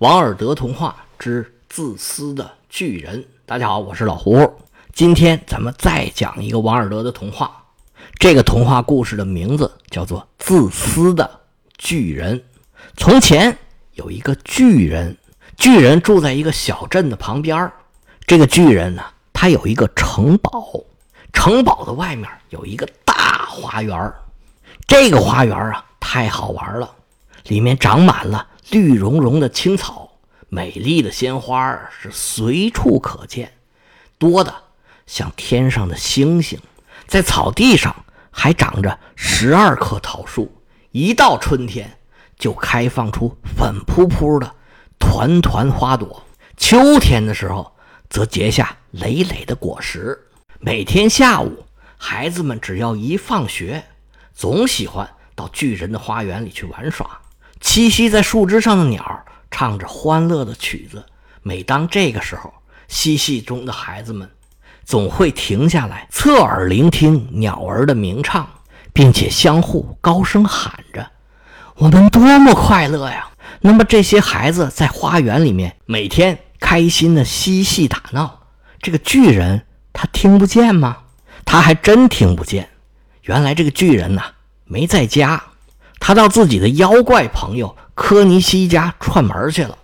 王尔德童话之自私的巨人。大家好，我是老胡。今天咱们再讲一个王尔德的童话。这个童话故事的名字叫做《自私的巨人》。从前有一个巨人，巨人住在一个小镇的旁边。这个巨人呢，他有一个城堡，城堡的外面有一个大花园。这个花园啊，太好玩了，里面长满了绿茸茸的青草，美丽的鲜花是随处可见，多的像天上的星星。在草地上还长着十二棵桃树，一到春天就开放出粉扑扑的团团花朵，秋天的时候则结下累累的果实。每天下午，孩子们只要一放学。总喜欢到巨人的花园里去玩耍。栖息在树枝上的鸟唱着欢乐的曲子。每当这个时候，嬉戏中的孩子们总会停下来，侧耳聆听鸟儿的鸣唱，并且相互高声喊着：“我们多么快乐呀！”那么，这些孩子在花园里面每天开心的嬉戏打闹，这个巨人他听不见吗？他还真听不见。原来这个巨人呐没在家，他到自己的妖怪朋友科尼西家串门去了。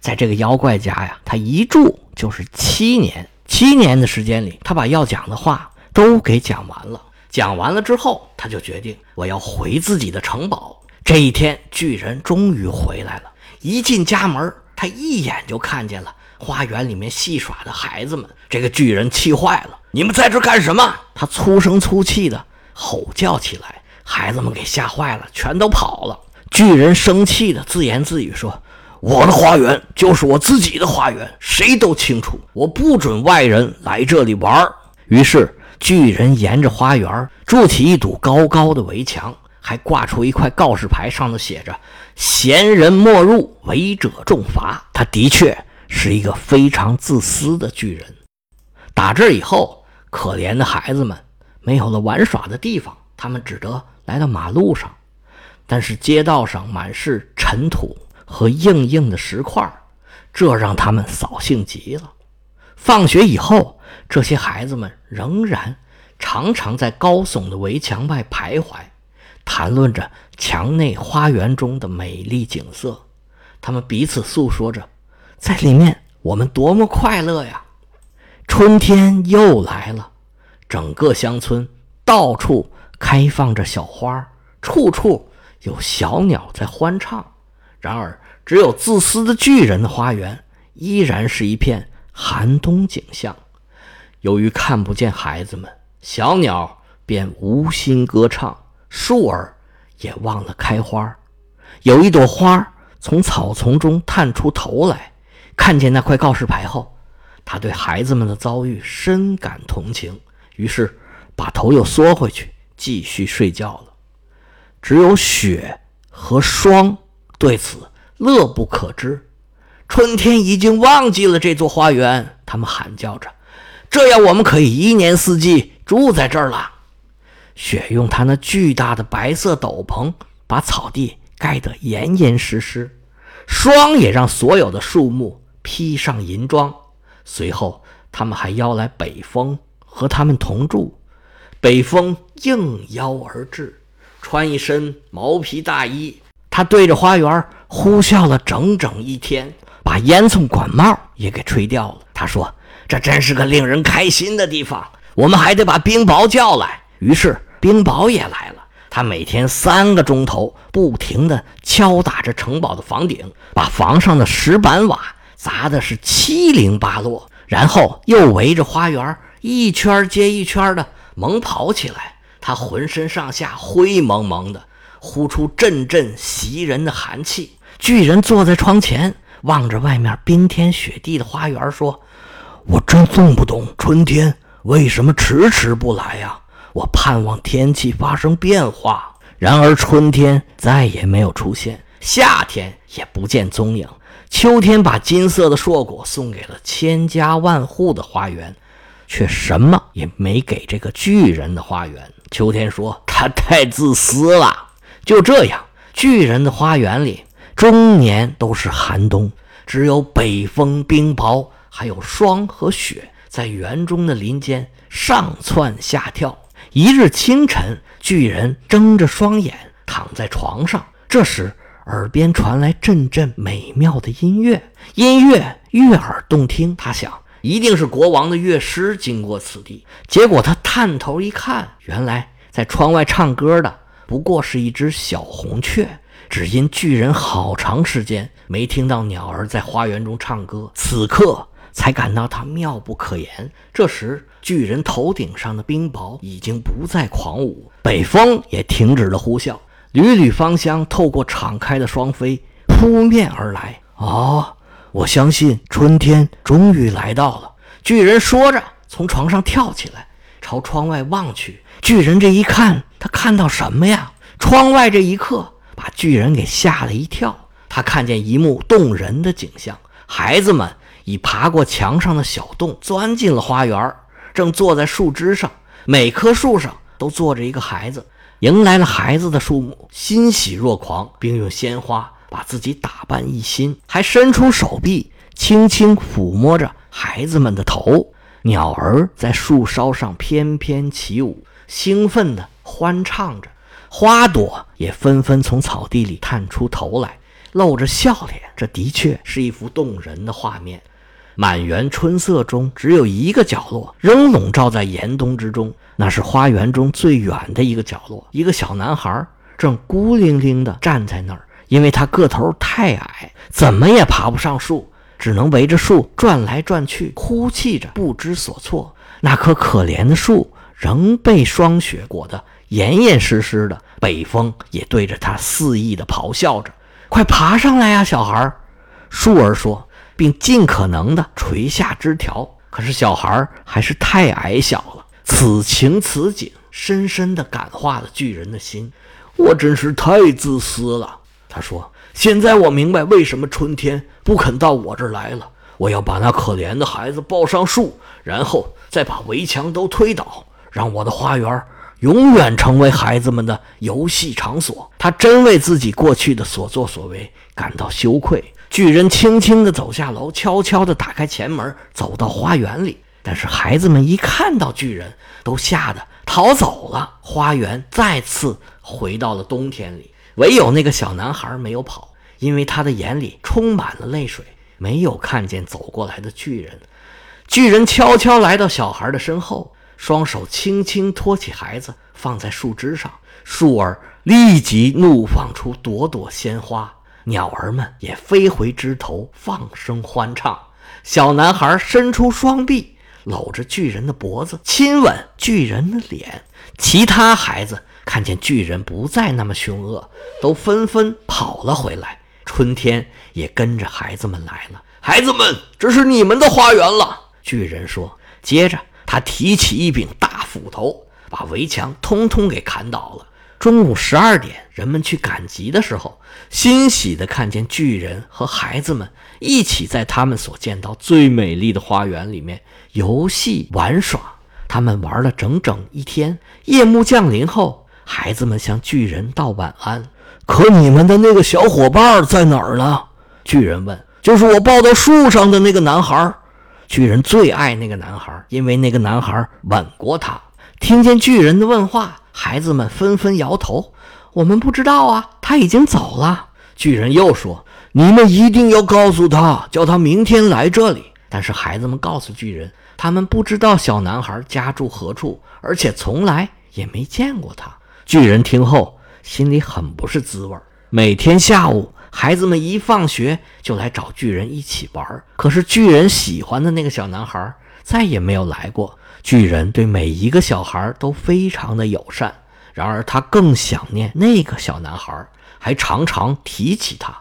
在这个妖怪家呀，他一住就是七年。七年的时间里，他把要讲的话都给讲完了。讲完了之后，他就决定我要回自己的城堡。这一天，巨人终于回来了。一进家门，他一眼就看见了花园里面戏耍的孩子们。这个巨人气坏了：“你们在这干什么？”他粗声粗气的。吼叫起来，孩子们给吓坏了，全都跑了。巨人生气的自言自语说：“我的花园就是我自己的花园，谁都清楚，我不准外人来这里玩。”于是，巨人沿着花园筑起一堵高高的围墙，还挂出一块告示牌，上头写着：“闲人莫入，违者重罚。”他的确是一个非常自私的巨人。打这以后，可怜的孩子们。没有了玩耍的地方，他们只得来到马路上。但是街道上满是尘土和硬硬的石块，这让他们扫兴极了。放学以后，这些孩子们仍然常常在高耸的围墙外徘徊，谈论着墙内花园中的美丽景色。他们彼此诉说着，在里面我们多么快乐呀！春天又来了。整个乡村到处开放着小花，处处有小鸟在欢唱。然而，只有自私的巨人的花园依然是一片寒冬景象。由于看不见孩子们，小鸟便无心歌唱，树儿也忘了开花。有一朵花从草丛中探出头来，看见那块告示牌后，他对孩子们的遭遇深感同情。于是，把头又缩回去，继续睡觉了。只有雪和霜对此乐不可支。春天已经忘记了这座花园，他们喊叫着：“这样，我们可以一年四季住在这儿了。”雪用它那巨大的白色斗篷把草地盖得严严实实，霜也让所有的树木披上银装。随后，他们还邀来北风。和他们同住，北风应邀而至，穿一身毛皮大衣。他对着花园呼啸了整整一天，把烟囱管帽也给吹掉了。他说：“这真是个令人开心的地方。”我们还得把冰雹叫来。于是冰雹也来了。他每天三个钟头不停地敲打着城堡的房顶，把房上的石板瓦砸的是七零八落，然后又围着花园。一圈接一圈的猛跑起来，他浑身上下灰蒙蒙的，呼出阵阵袭人的寒气。巨人坐在窗前，望着外面冰天雪地的花园，说：“我真弄不懂春天为什么迟迟不来呀！我盼望天气发生变化，然而春天再也没有出现，夏天也不见踪影，秋天把金色的硕果送给了千家万户的花园。”却什么也没给这个巨人的花园。秋天说：“他太自私了。”就这样，巨人的花园里终年都是寒冬，只有北风冰雹，还有霜和雪，在园中的林间上蹿下跳。一日清晨，巨人睁着双眼躺在床上，这时耳边传来阵阵美妙的音乐，音乐悦耳动听。他想，一定是国王的乐师经过此地。结果他探头一看，原来在窗外唱歌的不过是一只小红雀。只因巨人好长时间没听到鸟儿在花园中唱歌，此刻才感到它妙不可言。这时，巨人头顶上的冰雹已经不再狂舞，北风也停止了呼啸，缕缕芳香透过敞开的双飞扑面而来。哦，我相信春天终于来到了。巨人说着，从床上跳起来，朝窗外望去。巨人这一看，他看到什么呀？窗外这一刻。把巨人给吓了一跳，他看见一幕动人的景象：孩子们已爬过墙上的小洞，钻进了花园，正坐在树枝上。每棵树上都坐着一个孩子。迎来了孩子的树木欣喜若狂，并用鲜花把自己打扮一新，还伸出手臂轻轻抚摸着孩子们的头。鸟儿在树梢上翩翩起舞，兴奋地欢唱着。花朵也纷纷从草地里探出头来，露着笑脸。这的确是一幅动人的画面。满园春色中，只有一个角落仍笼罩在严冬之中，那是花园中最远的一个角落。一个小男孩正孤零零地站在那儿，因为他个头太矮，怎么也爬不上树，只能围着树转来转去，哭泣着不知所措。那棵可怜的树仍被霜雪裹得。严严实实的，北风也对着他肆意地咆哮着：“快爬上来呀，小孩！”树儿说，并尽可能地垂下枝条。可是小孩还是太矮小了。此情此景，深深地感化了巨人的心。我真是太自私了，他说：“现在我明白为什么春天不肯到我这儿来了。我要把那可怜的孩子抱上树，然后再把围墙都推倒，让我的花园。”永远成为孩子们的游戏场所。他真为自己过去的所作所为感到羞愧。巨人轻轻地走下楼，悄悄地打开前门，走到花园里。但是孩子们一看到巨人，都吓得逃走了。花园再次回到了冬天里。唯有那个小男孩没有跑，因为他的眼里充满了泪水，没有看见走过来的巨人。巨人悄悄来到小孩的身后。双手轻轻托起孩子，放在树枝上，树儿立即怒放出朵朵鲜花，鸟儿们也飞回枝头，放声欢唱。小男孩伸出双臂，搂着巨人的脖子，亲吻巨人的脸。其他孩子看见巨人不再那么凶恶，都纷纷跑了回来。春天也跟着孩子们来了。孩子们，这是你们的花园了。巨人说，接着。他提起一柄大斧头，把围墙通通给砍倒了。中午十二点，人们去赶集的时候，欣喜地看见巨人和孩子们一起在他们所见到最美丽的花园里面游戏玩耍。他们玩了整整一天。夜幕降临后，孩子们向巨人道晚安。可你们的那个小伙伴在哪儿呢？巨人问。就是我抱到树上的那个男孩。巨人最爱那个男孩，因为那个男孩吻过他。听见巨人的问话，孩子们纷纷摇头：“我们不知道啊，他已经走了。”巨人又说：“你们一定要告诉他，叫他明天来这里。”但是孩子们告诉巨人，他们不知道小男孩家住何处，而且从来也没见过他。巨人听后心里很不是滋味。每天下午。孩子们一放学就来找巨人一起玩，可是巨人喜欢的那个小男孩再也没有来过。巨人对每一个小孩都非常的友善，然而他更想念那个小男孩，还常常提起他。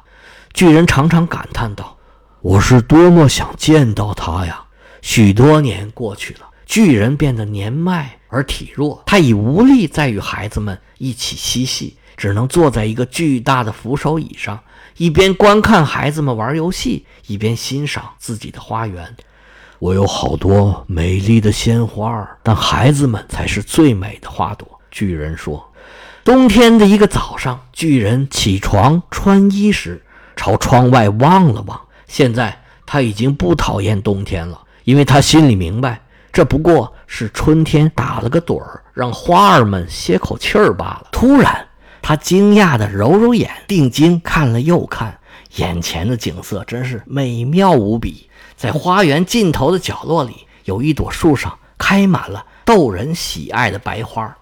巨人常常感叹道：“我是多么想见到他呀！”许多年过去了，巨人变得年迈而体弱，他已无力再与孩子们一起嬉戏，只能坐在一个巨大的扶手椅上。一边观看孩子们玩游戏，一边欣赏自己的花园。我有好多美丽的鲜花，但孩子们才是最美的花朵。巨人说：“冬天的一个早上，巨人起床穿衣时，朝窗外望了望。现在他已经不讨厌冬天了，因为他心里明白，这不过是春天打了个盹儿，让花儿们歇口气儿罢了。突然，他惊讶地揉揉眼，定睛看了又看，眼前的景色真是美妙无比。在花园尽头的角落里，有一朵树上开满了逗人喜爱的白花，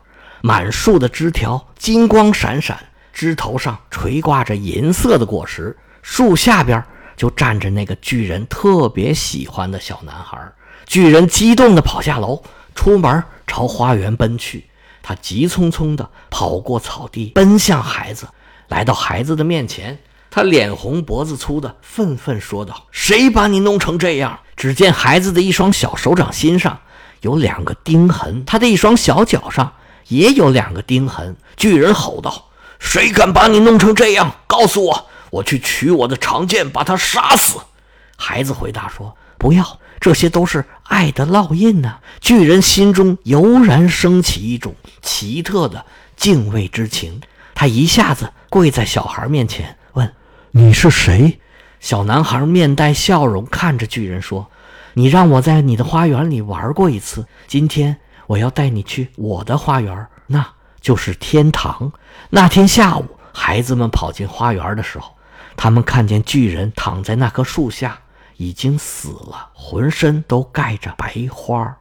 满树的枝条金光闪闪，枝头上垂挂着银色的果实。树下边就站着那个巨人特别喜欢的小男孩。巨人激动地跑下楼，出门朝花园奔去。他急匆匆地跑过草地，奔向孩子，来到孩子的面前。他脸红脖子粗的愤愤说道：“谁把你弄成这样？”只见孩子的一双小手掌心上有两个钉痕，他的一双小脚上也有两个钉痕。巨人吼道：“谁敢把你弄成这样？告诉我，我去取我的长剑，把他杀死。”孩子回答说：“不要，这些都是爱的烙印呢。”巨人心中油然升起一种奇特的敬畏之情，他一下子跪在小孩面前。问你是谁？小男孩面带笑容看着巨人说：“你让我在你的花园里玩过一次，今天我要带你去我的花园，那就是天堂。”那天下午，孩子们跑进花园的时候，他们看见巨人躺在那棵树下，已经死了，浑身都盖着白花。